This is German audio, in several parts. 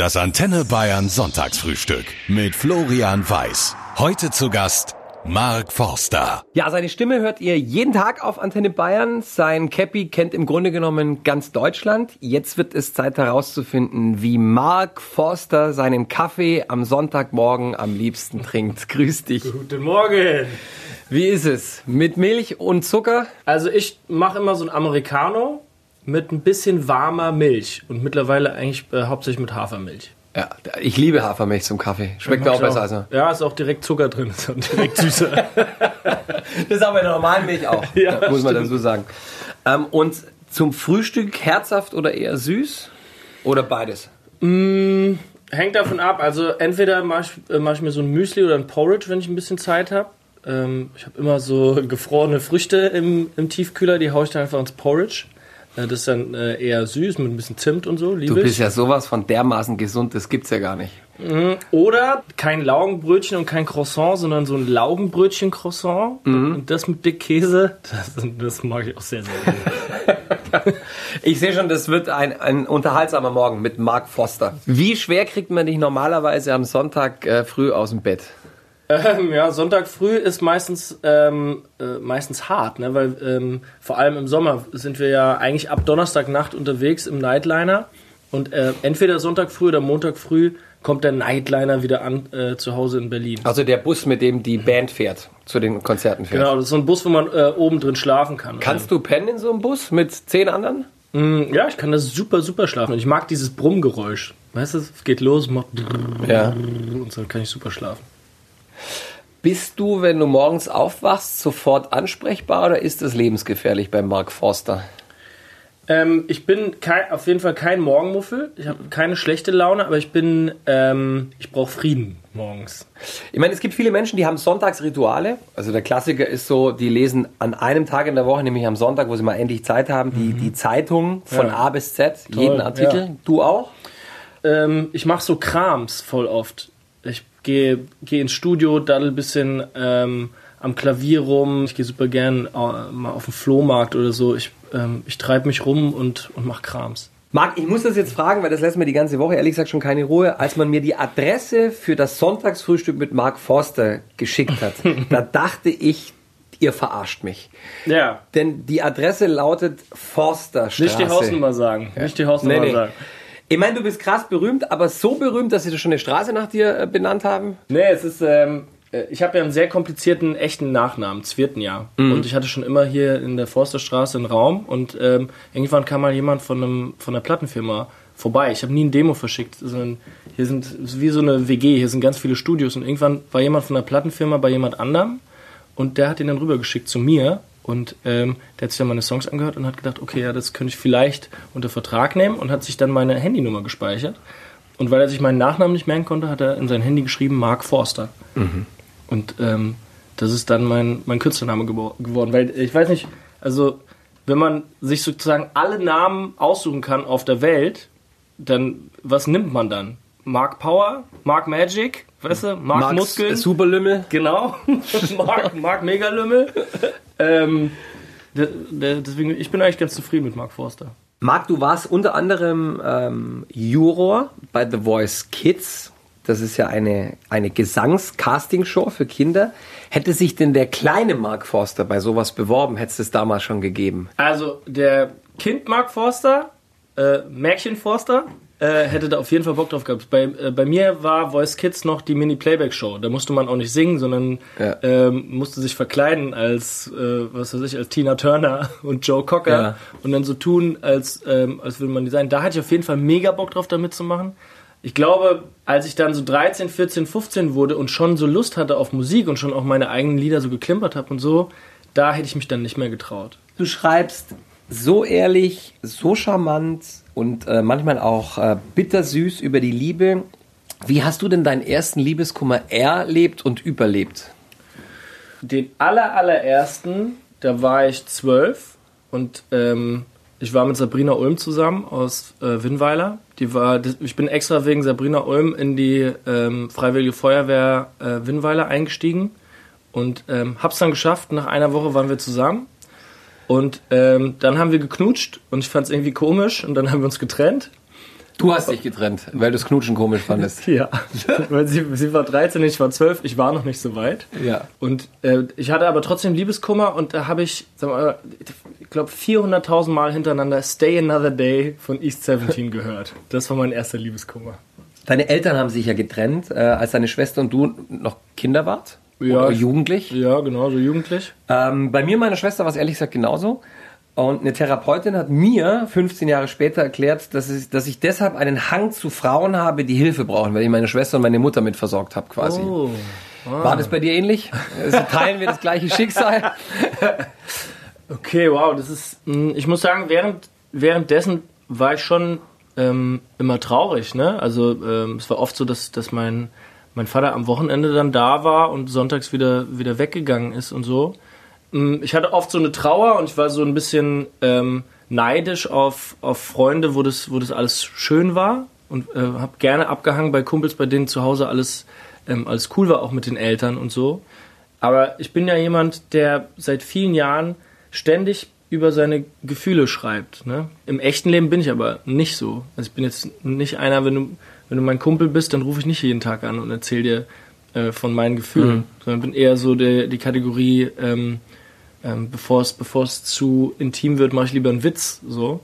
Das Antenne Bayern Sonntagsfrühstück mit Florian Weiß. Heute zu Gast Mark Forster. Ja, seine Stimme hört ihr jeden Tag auf Antenne Bayern. Sein Cappy kennt im Grunde genommen ganz Deutschland. Jetzt wird es Zeit herauszufinden, wie Mark Forster seinen Kaffee am Sonntagmorgen am liebsten trinkt. Grüß dich. Guten Morgen. Wie ist es? Mit Milch und Zucker? Also ich mache immer so ein Americano mit ein bisschen warmer Milch und mittlerweile eigentlich äh, hauptsächlich mit Hafermilch. Ja, ich liebe Hafermilch zum Kaffee. Schmeckt mir auch besser als noch. Ja, ist auch direkt Zucker drin, ist auch direkt süßer. das ist aber in der normalen Milch auch, Ja, muss man stimmt. dazu sagen. Ähm, und zum Frühstück herzhaft oder eher süß? Oder beides? Hängt davon ab, also entweder mache ich, äh, mach ich mir so ein Müsli oder ein Porridge, wenn ich ein bisschen Zeit habe. Ähm, ich habe immer so gefrorene Früchte im, im Tiefkühler, die haue ich dann einfach ins Porridge. Das ist dann äh, eher süß mit ein bisschen Zimt und so, Du liebe bist ich. ja sowas von dermaßen gesund, das gibt's ja gar nicht. Oder kein Laugenbrötchen und kein Croissant, sondern so ein Laugenbrötchen-Croissant. Und das mit dick Käse, das, das mag ich auch sehr, sehr gerne. Ich sehe schon, das wird ein, ein unterhaltsamer Morgen mit Mark Foster. Wie schwer kriegt man dich normalerweise am Sonntag äh, früh aus dem Bett? Ähm, ja, Sonntag früh ist meistens, ähm, äh, meistens hart, ne? weil ähm, vor allem im Sommer sind wir ja eigentlich ab Donnerstagnacht unterwegs im Nightliner. Und äh, entweder Sonntag früh oder Montag früh kommt der Nightliner wieder an äh, zu Hause in Berlin. Also der Bus, mit dem die Band fährt, zu den Konzerten fährt. Genau, das ist so ein Bus, wo man äh, oben drin schlafen kann. Kannst du pennen in so einem Bus mit zehn anderen? Mm, Ja, ich kann das super, super schlafen. Und ich mag dieses Brummgeräusch. Weißt du, es geht los, macht Ja. und so kann ich super schlafen. Bist du, wenn du morgens aufwachst, sofort ansprechbar oder ist das lebensgefährlich bei Mark Forster? Ähm, ich bin kein, auf jeden Fall kein Morgenmuffel. Ich habe keine schlechte Laune, aber ich bin, ähm, ich brauche Frieden morgens. Ich meine, es gibt viele Menschen, die haben Sonntagsrituale. Also der Klassiker ist so, die lesen an einem Tag in der Woche, nämlich am Sonntag, wo sie mal endlich Zeit haben, die, die Zeitung von Ja. A bis Z, jeden Artikel. ja. Du auch? Ähm, ich mache so Krams voll oft. Ich gehe geh ins Studio, daddel ein bisschen ähm, am Klavier rum. Ich gehe super gern äh, mal auf den Flohmarkt oder so. Ich, ähm, ich treibe mich rum und, und mache Krams. Marc, ich muss das jetzt fragen, weil das lässt mir die ganze Woche ehrlich gesagt schon keine Ruhe. Als man mir die Adresse für das Sonntagsfrühstück mit Mark Forster geschickt hat, da dachte ich, ihr verarscht mich. Ja. Denn die Adresse lautet Forsterstraße. Nicht die Hausnummer sagen. Nicht die Hausnummer Nee, nee. sagen. Ich meine, du bist krass berühmt, aber so berühmt, dass sie schon eine Straße nach dir äh, benannt haben? Nee, es ist, ähm, äh, ich habe ja einen sehr komplizierten, echten Nachnamen, Zwirtenjahr. Und ich hatte schon immer hier in der Forsterstraße einen Raum und ähm, irgendwann kam mal jemand von, einem, von einer Plattenfirma vorbei. Ich habe nie ein Demo verschickt, sondern hier sind, wie so eine WG, hier sind ganz viele Studios und irgendwann war jemand von der Plattenfirma bei jemand anderem und der hat ihn dann rübergeschickt zu mir und ähm, der hat sich dann meine Songs angehört und hat gedacht, okay, ja, das könnte ich vielleicht unter Vertrag nehmen und hat sich dann meine Handynummer gespeichert. Und weil er sich meinen Nachnamen nicht merken konnte, hat er in sein Handy geschrieben Mark Forster. Und ähm, das ist dann mein, mein Künstlername geworden. Weil ich weiß nicht, also wenn man sich sozusagen alle Namen aussuchen kann auf der Welt, dann was nimmt man dann? Mark Power, Mark Magic, weißt du, Mark Marks Muskeln. Superlümmel. Genau. Mark, Mark Megalümmel. Ähm, de, de, deswegen, ich bin eigentlich ganz zufrieden mit Mark Forster. Marc, du warst unter anderem ähm, Juror bei The Voice Kids. Das ist ja eine, eine Gesangs-Casting-Show für Kinder. Hätte sich denn der kleine Mark Forster bei sowas beworben, hätte es das damals schon gegeben? Also, der Kind Mark Forster, äh, Märchen Forster, äh, hätte da auf jeden Fall Bock drauf gehabt. Bei, äh, bei mir war Voice Kids noch die Mini-Playback-Show. Da musste man auch nicht singen, sondern Ja. ähm, musste sich verkleiden als, äh, was weiß ich, als Tina Turner und Joe Cocker Ja. und dann so tun, als, ähm, als würde man die sein. Da hatte ich auf jeden Fall mega Bock drauf, da mitzumachen. Ich glaube, als ich dann so 13, 14, 15 wurde und schon so Lust hatte auf Musik und schon auch meine eigenen Lieder so geklimpert habe und so, da hätte ich mich dann nicht mehr getraut. Du schreibst so ehrlich, so charmant und äh, manchmal auch äh, bittersüß über die Liebe. Wie hast du denn deinen ersten Liebeskummer erlebt und überlebt? Den aller, allerersten, da war ich zwölf und ähm, ich war mit Sabrina Ulm zusammen aus äh, Winnweiler. Die war, ich bin extra wegen Sabrina Ulm in die ähm, Freiwillige Feuerwehr äh, Winnweiler eingestiegen und ähm, hab's dann geschafft. Nach einer Woche waren wir zusammen und ähm, dann haben wir geknutscht und ich fand's irgendwie komisch und dann haben wir uns getrennt. Du hast dich getrennt, weil du das Knutschen komisch fandest. Ja, weil sie, sie war 13, ich war 12, ich war noch nicht so weit. Ja. Und äh, ich hatte aber trotzdem Liebeskummer und da habe ich, sag mal, ich glaube 400.000 Mal hintereinander Stay Another Day von East 17 gehört. Das war mein erster Liebeskummer. Deine Eltern haben sich ja getrennt, äh, als deine Schwester und du noch Kinder wart. Ja. Oder jugendlich. Ja, genau, so jugendlich. Ähm, bei mir und meiner Schwester war es ehrlich gesagt genauso. Und eine Therapeutin hat mir 15 Jahre später erklärt, dass ich, dass ich deshalb einen Hang zu Frauen habe, die Hilfe brauchen, weil ich meine Schwester und meine Mutter mit versorgt habe quasi. Oh. War das bei dir ähnlich? Also teilen wir das gleiche Schicksal? Okay, wow, das ist. mh, Ich muss sagen, während, währenddessen war ich schon ähm, immer traurig, ne? Also ähm, es war oft so, dass, dass mein, mein Vater am Wochenende dann da war und sonntags wieder, wieder weggegangen ist und so. Mm, Ich hatte oft so eine Trauer und ich war so ein bisschen ähm, neidisch auf, auf Freunde, wo das, wo das alles schön war und äh, habe gerne abgehangen bei Kumpels, bei denen zu Hause alles, ähm, alles cool war, auch mit den Eltern und so. Aber ich bin ja jemand, der seit vielen Jahren ständig über seine Gefühle schreibt. Ne? Im echten Leben bin ich aber nicht so. Also ich bin jetzt nicht einer, wenn du, wenn du mein Kumpel bist, dann rufe ich nicht jeden Tag an und erzähle dir äh, von meinen Gefühlen, sondern bin eher so der, die Kategorie, ähm, ähm, bevor es bevor es zu intim wird, mache ich lieber einen Witz. So,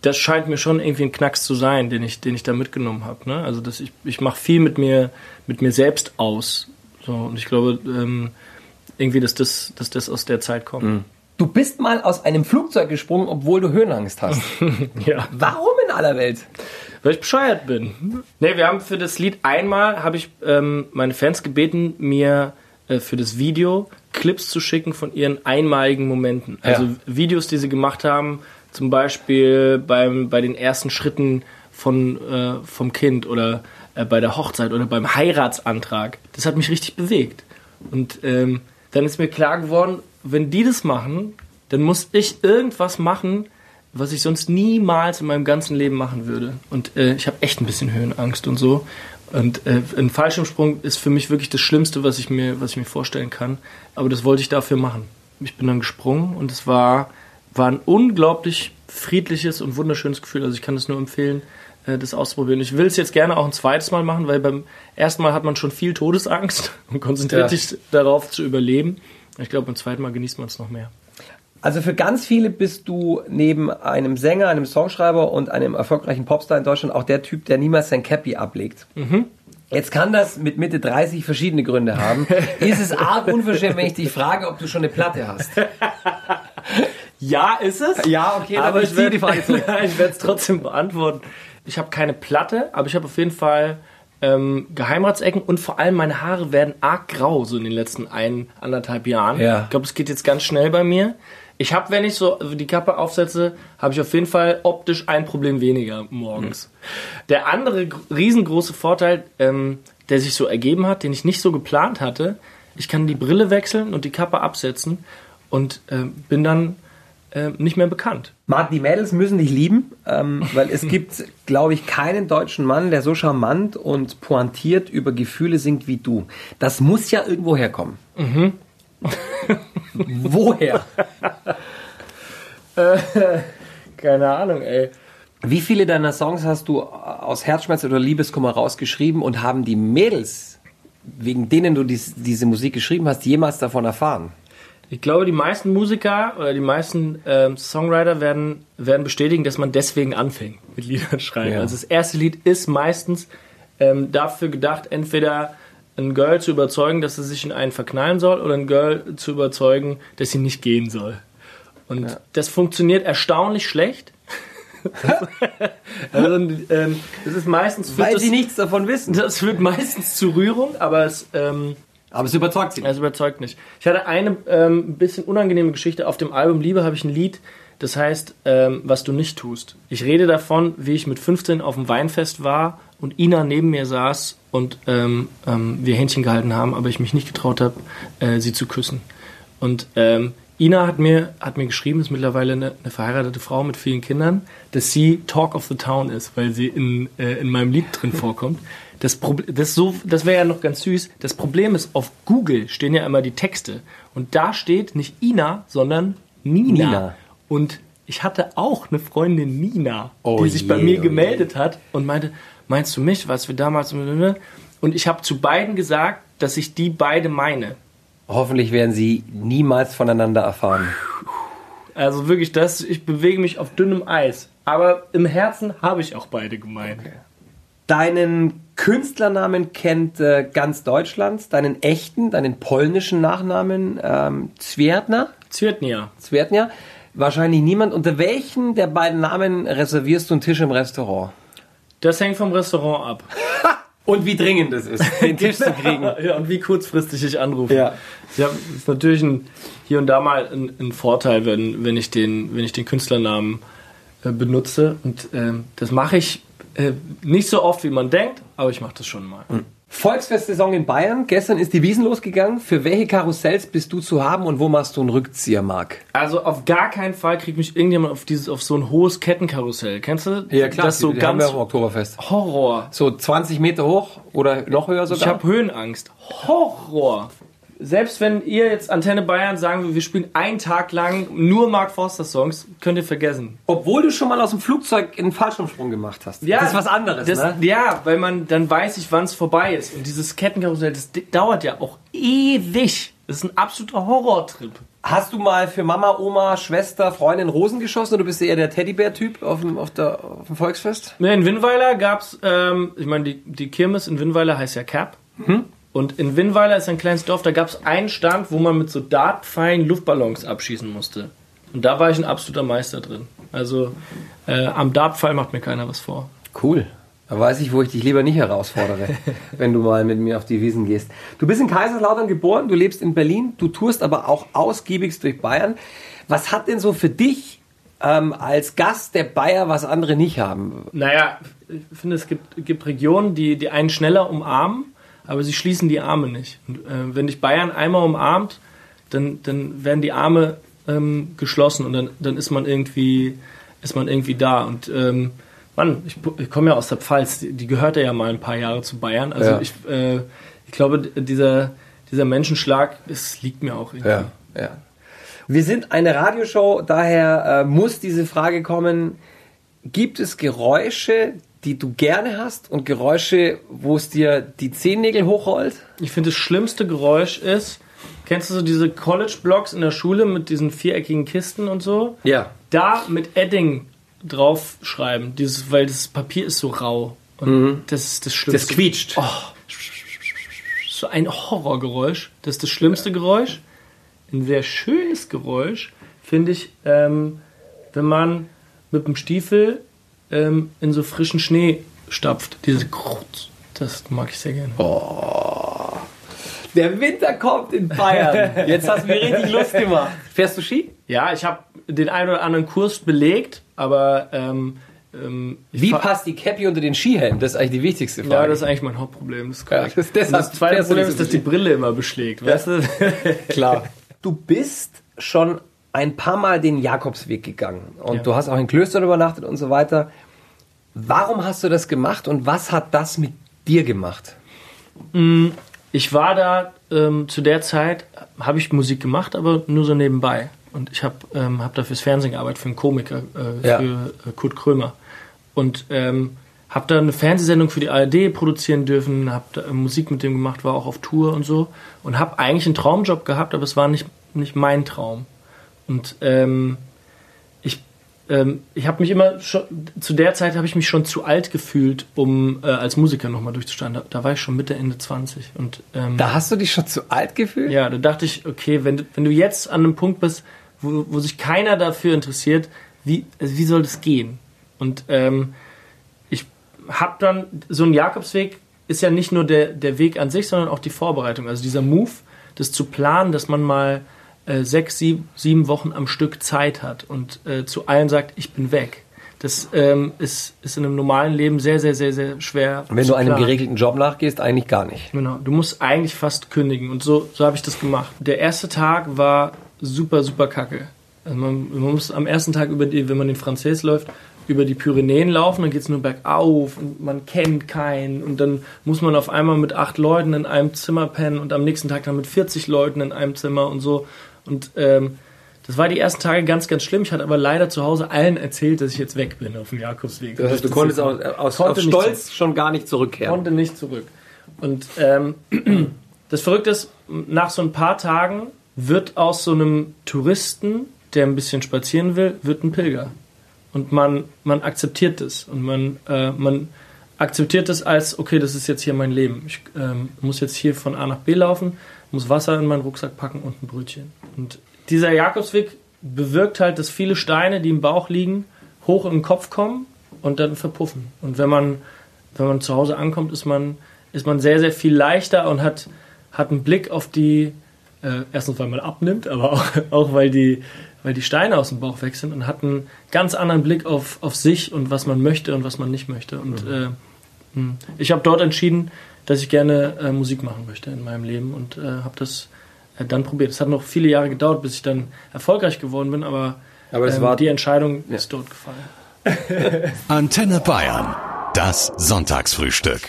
das scheint mir schon irgendwie ein Knacks zu sein, den ich den ich da mitgenommen habe. Ne? Also dass ich ich mache viel mit mir mit mir selbst aus. So und ich glaube ähm, irgendwie, dass das dass das aus der Zeit kommt. Du bist mal aus einem Flugzeug gesprungen, obwohl du Höhenangst hast. Ja. Warum in aller Welt? Weil ich bescheuert bin. Nee, wir haben für das Lied einmal, habe ich ähm, meine Fans gebeten, mir äh, für das Video Clips zu schicken von ihren einmaligen Momenten. Also Ja. Videos, die sie gemacht haben, zum Beispiel beim, bei den ersten Schritten von, äh, vom Kind oder äh, bei der Hochzeit oder beim Heiratsantrag. Das hat mich richtig bewegt. Und ähm, dann ist mir klar geworden, wenn die das machen, dann muss ich irgendwas machen, was ich sonst niemals in meinem ganzen Leben machen würde. Und äh, ich habe echt ein bisschen Höhenangst und so. Und äh, ein Fallschirmsprung ist für mich wirklich das Schlimmste, was ich mir, was ich mir vorstellen kann. Aber das wollte ich dafür machen. Ich bin dann gesprungen und es war, war ein unglaublich friedliches und wunderschönes Gefühl. Also ich kann es nur empfehlen, äh, das auszuprobieren. Ich will es jetzt gerne auch ein zweites Mal machen, weil beim ersten Mal hat man schon viel Todesangst und konzentriert Ja. sich darauf zu überleben. Ich glaube, beim zweiten Mal genießt man es noch mehr. Also für ganz viele bist du neben einem Sänger, einem Songschreiber und einem erfolgreichen Popstar in Deutschland auch der Typ, der niemals sein Cappy ablegt. Jetzt kann das mit Mitte 30 verschiedene Gründe haben. Ist es arg unverschämt, wenn ich dich frage, ob du schon eine Platte hast? Ja, ist es. Ja, okay, aber ich werde die Frage zurück. ich werde es trotzdem beantworten. Ich habe keine Platte, aber ich habe auf jeden Fall ähm, Geheimratsecken und vor allem meine Haare werden arg grau so in den letzten ein, anderthalb Jahren. Ja. Ich glaube, es geht jetzt ganz schnell bei mir. Ich habe, wenn ich so die Kappe aufsetze, habe ich auf jeden Fall optisch ein Problem weniger morgens. Der andere gr- riesengroße Vorteil, ähm, der sich so ergeben hat, den ich nicht so geplant hatte, ich kann die Brille wechseln und die Kappe absetzen und ähm, bin dann äh, nicht mehr bekannt. Marc, die Mädels müssen dich lieben, ähm, weil es gibt, glaube ich, keinen deutschen Mann, der so charmant und pointiert über Gefühle singt wie du. Das muss ja irgendwo herkommen. Woher? Keine Ahnung, ey. Wie viele deiner Songs hast du aus Herzschmerz oder Liebeskummer rausgeschrieben und haben die Mädels, wegen denen du dies, diese Musik geschrieben hast, jemals davon erfahren? Ich glaube, die meisten Musiker oder die meisten ähm, Songwriter werden, werden bestätigen, dass man deswegen anfängt mit Liedern schreiben. Ja. Also das erste Lied ist meistens ähm, dafür gedacht, entweder ein Girl zu überzeugen, dass sie sich in einen verknallen soll oder ein Girl zu überzeugen, dass sie nicht gehen soll. Und das funktioniert erstaunlich schlecht. also, ähm, das ist meistens Weil das, sie nichts davon wissen. das führt meistens zu Rührung, aber es ähm, Aber es überzeugt sie. es überzeugt nicht. Ich hatte eine ähm, ein bisschen unangenehme Geschichte. Auf dem Album Liebe habe ich ein Lied, das heißt, ähm, was du nicht tust. Ich rede davon, wie ich mit 15 auf dem Weinfest war und Ina neben mir saß und ähm, ähm, wir Händchen gehalten haben, aber ich mich nicht getraut habe, äh, sie zu küssen. Und ähm, Ina hat mir, hat mir geschrieben, ist mittlerweile eine, eine verheiratete Frau mit vielen Kindern, dass sie Talk of the Town ist, weil sie in, äh, in meinem Lied drin vorkommt. Das, das, so, das wäre ja noch ganz süß. Das Problem ist, auf Google stehen ja immer die Texte. Und da steht nicht Ina, sondern Nina. Nina. Und ich hatte auch eine Freundin Nina, Oh die sich je, bei mir oh gemeldet hat und meinte, meinst du mich, was wir damals... Und ich habe zu beiden gesagt, dass ich die beide meine. Hoffentlich werden sie niemals voneinander erfahren. Also wirklich, das, ich bewege mich auf dünnem Eis. Aber im Herzen habe ich auch beide gemeint. Deinen Künstlernamen kennt äh, ganz Deutschland, deinen echten, deinen polnischen Nachnamen ähm, Zwierdner, Zvirtnia. Zwierdnia, wahrscheinlich niemand. Unter welchen der beiden Namen reservierst du einen Tisch im Restaurant? Das hängt vom Restaurant ab. Und wie dringend es ist, den Tisch zu kriegen. Ja, und wie kurzfristig ich anrufe. Ja. Ja, ist natürlich ein, hier und da mal ein, Vorteil, wenn, wenn, ich den, wenn ich den Künstlernamen äh, benutze. Und ähm, das mache ich äh, nicht so oft, wie man denkt, aber ich mache das schon mal. Volksfestsaison in Bayern. Gestern ist die Wiesen losgegangen. Für welche Karussells bist du zu haben und wo machst du einen Rückzieher, Marc? Also auf gar keinen Fall kriegt mich irgendjemand auf dieses auf so ein hohes Kettenkarussell. Kennst du? Das so die haben ganz wir am Oktoberfest. Horror. So 20 Meter hoch oder noch höher Ich sogar? habe Höhenangst. Horror. Selbst wenn ihr jetzt Antenne Bayern sagen würdet, wir spielen einen Tag lang nur Mark Forster Songs, könnt ihr vergessen. Obwohl du schon mal aus dem Flugzeug einen Fallschirmsprung gemacht hast. das ist was anderes, das, ne? Ja, weil man dann weiß ich, wann es vorbei ist. Und dieses Kettenkarussell, das dauert ja auch ewig. Das ist ein absoluter Horrortrip. Hast du mal für Mama, Oma, Schwester, Freundin Rosen geschossen oder bist du eher der Teddybär-Typ auf dem, auf, der, auf dem Volksfest? Ne, In Winnweiler gab's, ähm, ich meine, die, die Kirmes in Winnweiler heißt ja Cap. Mhm. Und in Winnweiler ist ein kleines Dorf, da gab's einen Stand, wo man mit so Dartpfeilen Luftballons abschießen musste. Und da war ich ein absoluter Meister drin. Also äh, am Dartpfeil macht mir keiner was vor. Cool. Da weiß ich, wo ich dich lieber nicht herausfordere, wenn du mal mit mir auf die Wiesen gehst. Du bist in Kaiserslautern geboren, du lebst in Berlin, du tourst aber auch ausgiebigst durch Bayern. Was hat denn so für dich ähm, als Gast der Bayer, was andere nicht haben? Naja, ich finde, es gibt, gibt Regionen, die, die einen schneller umarmen, aber sie schließen die Arme nicht. Und, äh, wenn dich Bayern einmal umarmt, dann, dann werden die Arme ähm, geschlossen und dann, dann ist man irgendwie ist man irgendwie da. Und ähm, Mann, ich, ich komme ja aus der Pfalz, die, die gehörte ja mal ein paar Jahre zu Bayern. Also Ja. ich, äh, ich glaube, dieser, dieser Menschenschlag, es liegt mir auch irgendwie. Ja, ja. Wir sind eine Radioshow, daher äh, muss diese Frage kommen. Gibt es Geräusche, die du gerne hast und Geräusche, wo es dir die Zehennägel hochrollt? Ich finde, das schlimmste Geräusch ist, kennst du so diese College-Blocks in der Schule mit diesen viereckigen Kisten und so? Ja. Da mit Edding draufschreiben, dieses, weil das Papier ist so rau. Und das ist das Das Schlimmste. quietscht. Oh, so ein Horrorgeräusch. Das ist das schlimmste Geräusch. Ein sehr schönes Geräusch finde ich, ähm, wenn man mit dem Stiefel ähm, in so frischen Schnee stapft. Diese Krutz. Das mag ich sehr gerne. Der Winter kommt in Bayern. Jetzt hast du mir richtig Lust gemacht. Fährst du Ski? Ja, ich habe den einen oder anderen Kurs belegt, aber ähm, ähm, Wie passt die Cappy unter den Skihelm? Das ist eigentlich die wichtigste Frage. Ja, das ist eigentlich mein Hauptproblem. Das, Ja, das- deshalb das zweite Problem ist, dass die. Brille immer beschlägt. Weißt du? Klar. Du bist schon ein paar Mal den Jakobsweg gegangen und Ja. du hast auch in Klöstern übernachtet und so weiter. Warum hast du das gemacht und was hat das mit dir gemacht? Ich war da ähm, zu der Zeit, habe ich Musik gemacht, aber nur so nebenbei. Und ich habe ähm, hab da fürs Fernsehen gearbeitet, für einen Komiker, äh, Ja. für äh, Kurt Krömer. Und ähm, habe da eine Fernsehsendung für die ARD produzieren dürfen, habe da äh, Musik mit dem gemacht, war auch auf Tour und so. Und habe eigentlich einen Traumjob gehabt, aber es war nicht, nicht mein Traum. Und ähm, ich, ähm, ich habe mich immer schon, zu der Zeit habe ich mich schon zu alt gefühlt, um äh, als Musiker nochmal durchzustarten. Da, da war ich schon Mitte, Ende 20. Und ähm, Da hast du dich schon zu alt gefühlt? ja, da dachte ich, okay, wenn, du- wenn du jetzt an einem Punkt bist, wo, wo sich keiner dafür interessiert, wie, also wie soll das gehen? Und ähm, ich habe dann, so ein Jakobsweg ist ja nicht nur der, der Weg an sich, sondern auch die Vorbereitung. Also dieser Move, das zu planen, dass man mal äh, sechs, sieben, sieben Wochen am Stück Zeit hat und äh, zu allen sagt, ich bin weg. Das ähm, ist, ist in einem normalen Leben sehr, sehr, sehr, sehr schwer. Wenn du einem planen. geregelten Job nachgehst, eigentlich gar nicht. Genau, du musst eigentlich fast kündigen und so, so habe ich das gemacht. Der erste Tag war super, super kacke. Also man, man muss am ersten Tag über die, wenn man den Französ läuft, über die Pyrenäen laufen, dann geht es nur bergauf und man kennt keinen und dann muss man auf einmal mit acht Leuten in einem Zimmer pennen und am nächsten Tag dann mit 40 Leuten in einem Zimmer und so. Und ähm, das war die ersten Tage ganz, ganz schlimm. Ich hatte aber leider zu Hause allen erzählt, dass ich jetzt weg bin auf dem Jakobsweg. Das heißt, du konntest aus, aus, Konnte aus Stolz schon gar nicht zurückkehren. konnte nicht zurück. Und ähm, das Verrückte ist, nach so ein paar Tagen wird aus so einem Touristen, der ein bisschen spazieren will, wird ein Pilger. Und man, man akzeptiert das. Und man, äh, man akzeptiert das als, okay, das ist jetzt hier mein Leben. Ich ähm, muss jetzt hier von A nach B laufen, muss Wasser in meinen Rucksack packen und ein Brötchen. Und dieser Jakobsweg bewirkt halt, dass viele Steine, die im Bauch liegen, hoch im Kopf kommen und dann verpuffen. Und wenn man, wenn man zu Hause ankommt, ist man, ist man sehr, sehr viel leichter und hat, hat einen Blick auf die, äh, erstens weil man abnimmt, aber auch, auch weil, die, weil die Steine aus dem Bauch weg sind und hat einen ganz anderen Blick auf, auf sich und was man möchte und was man nicht möchte. Und äh, mh, ich habe dort entschieden, dass ich gerne äh, Musik machen möchte in meinem Leben und äh, habe das äh, dann probiert. Es hat noch viele Jahre gedauert, bis ich dann erfolgreich geworden bin, aber, Aber es ähm, war- die Entscheidung ist dort gefallen. Antenne Bayern. Das Sonntagsfrühstück.